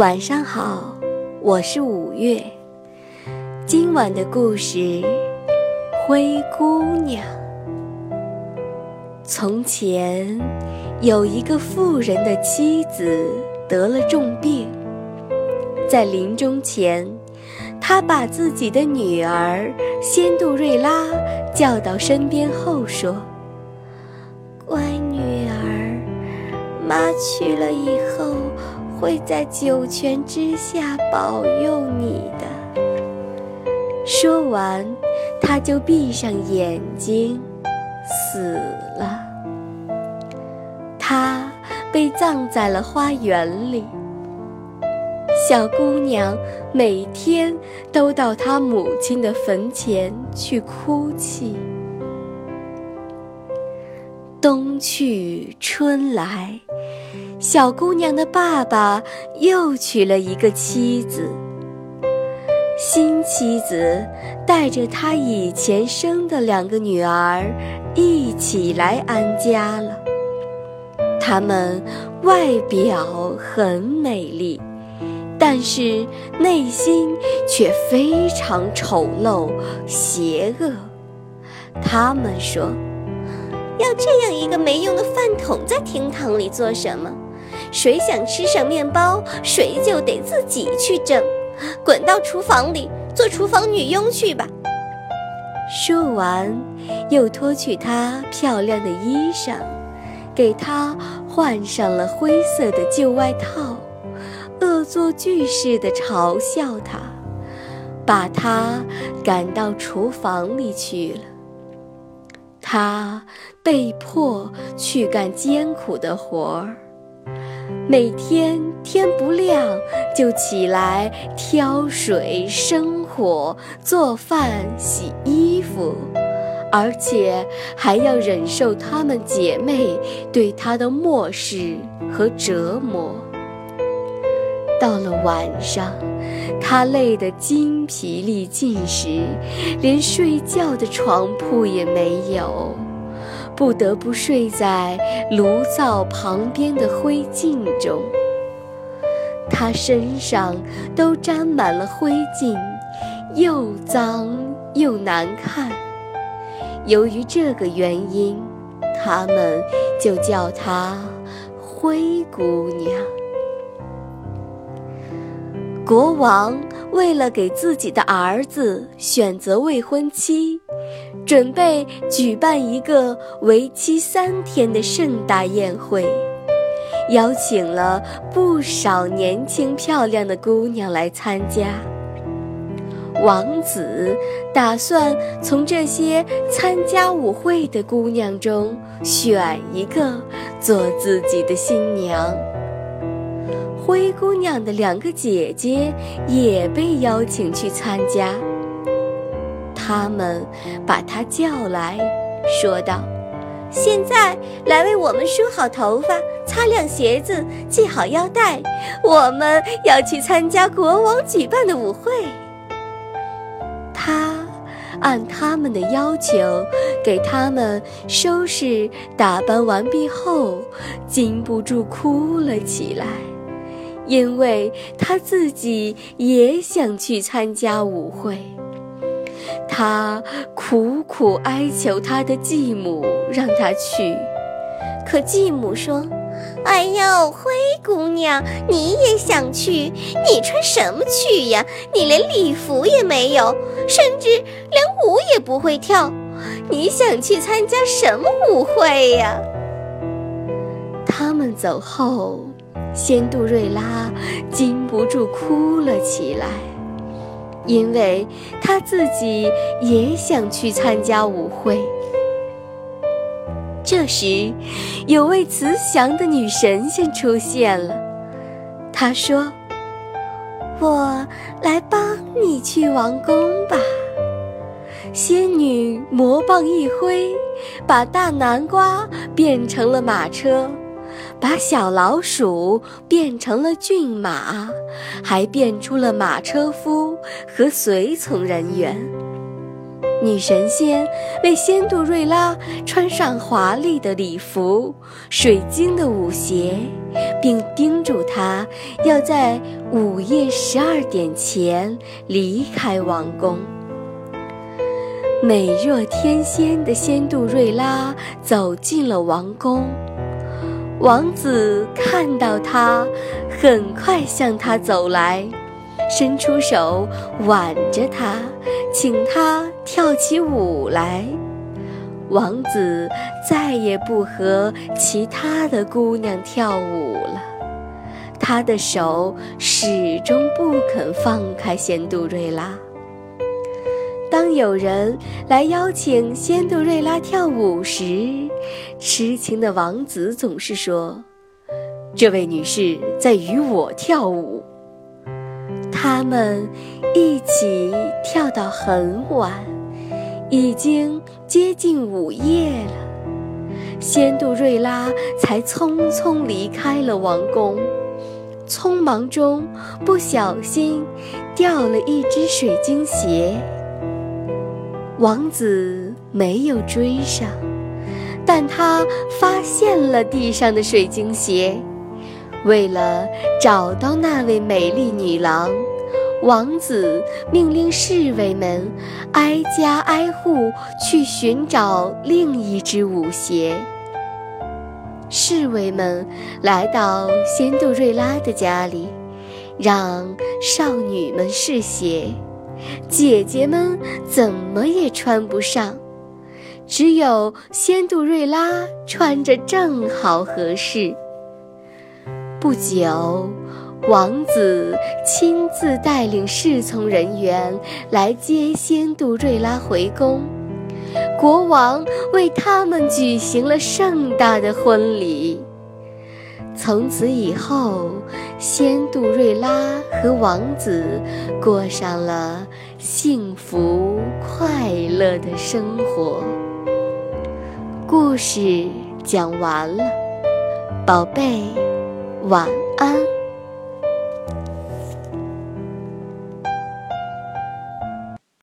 晚上好，我是五月。今晚的故事《灰姑娘》。从前有一个富人的妻子得了重病，在临终前，他把自己的女儿仙杜瑞拉叫到身边后说：“乖女儿，妈去了以后。”会在九泉之下保佑你的。说完，他就闭上眼睛，死了。他被葬在了花园里。小姑娘每天都到她母亲的坟前去哭泣。冬去春来。小姑娘的爸爸又娶了一个妻子。新妻子带着她以前生的两个女儿一起来安家了。她们外表很美丽，但是内心却非常丑陋、邪恶。他们说：“要这样一个没用的饭桶在厅堂里做什么？”谁想吃上面包，谁就得自己去蒸，滚到厨房里做厨房女佣去吧。说完，又脱去她漂亮的衣裳，给她换上了灰色的旧外套，恶作剧似的嘲笑她，把她赶到厨房里去了。她被迫去干艰苦的活儿。每天天不亮就起来挑水、生火、做饭、洗衣服，而且还要忍受她们姐妹对她的漠视和折磨。到了晚上，她累得筋疲力尽时，连睡觉的床铺也没有。不得不睡在炉灶旁边的灰烬中，他身上都沾满了灰烬，又脏又难看。由于这个原因，他们就叫她灰姑娘。国王为了给自己的儿子选择未婚妻。准备举办一个为期三天的盛大宴会，邀请了不少年轻漂亮的姑娘来参加。王子打算从这些参加舞会的姑娘中选一个做自己的新娘。灰姑娘的两个姐姐也被邀请去参加。他们把他叫来，说道：“现在来为我们梳好头发，擦亮鞋子，系好腰带，我们要去参加国王举办的舞会。”他按他们的要求给他们收拾打扮完毕后，禁不住哭了起来，因为他自己也想去参加舞会。他苦苦哀求他的继母让他去，可继母说：“哎呦，灰姑娘，你也想去？你穿什么去呀？你连礼服也没有，甚至连舞也不会跳，你想去参加什么舞会呀？”他们走后，仙杜瑞拉禁不住哭了起来。因为他自己也想去参加舞会。这时，有位慈祥的女神仙出现了。她说：“我来帮你去王宫吧。”仙女魔棒一挥，把大南瓜变成了马车。把小老鼠变成了骏马，还变出了马车夫和随从人员。女神仙为仙杜瑞拉穿上华丽的礼服、水晶的舞鞋，并叮嘱她要在午夜十二点前离开王宫。美若天仙的仙杜瑞拉走进了王宫，王子看到她，很快向她走来。伸出手挽着她，请她跳起舞来。王子再也不和其他的姑娘跳舞了，他的手始终不肯放开仙杜瑞拉。当有人来邀请仙杜瑞拉跳舞时，痴情的王子总是说：“这位女士在与我跳舞。”他们一起跳到很晚，已经接近午夜了。仙杜瑞拉才匆匆离开了王宫，匆忙中不小心掉了一只水晶鞋。王子没有追上，但他发现了地上的水晶鞋。为了找到那位美丽女郎，王子命令侍卫们挨家挨户去寻找另一只舞鞋。侍卫们来到仙杜瑞拉的家里，让少女们试鞋，姐姐们怎么也穿不上，只有仙杜瑞拉穿着正好合适。不久，王子亲自带领侍从人员来接仙杜瑞拉回宫。国王为他们举行了盛大的婚礼。从此以后，仙杜瑞拉和王子过上了幸福快乐的生活。故事讲完了，宝贝。晚安。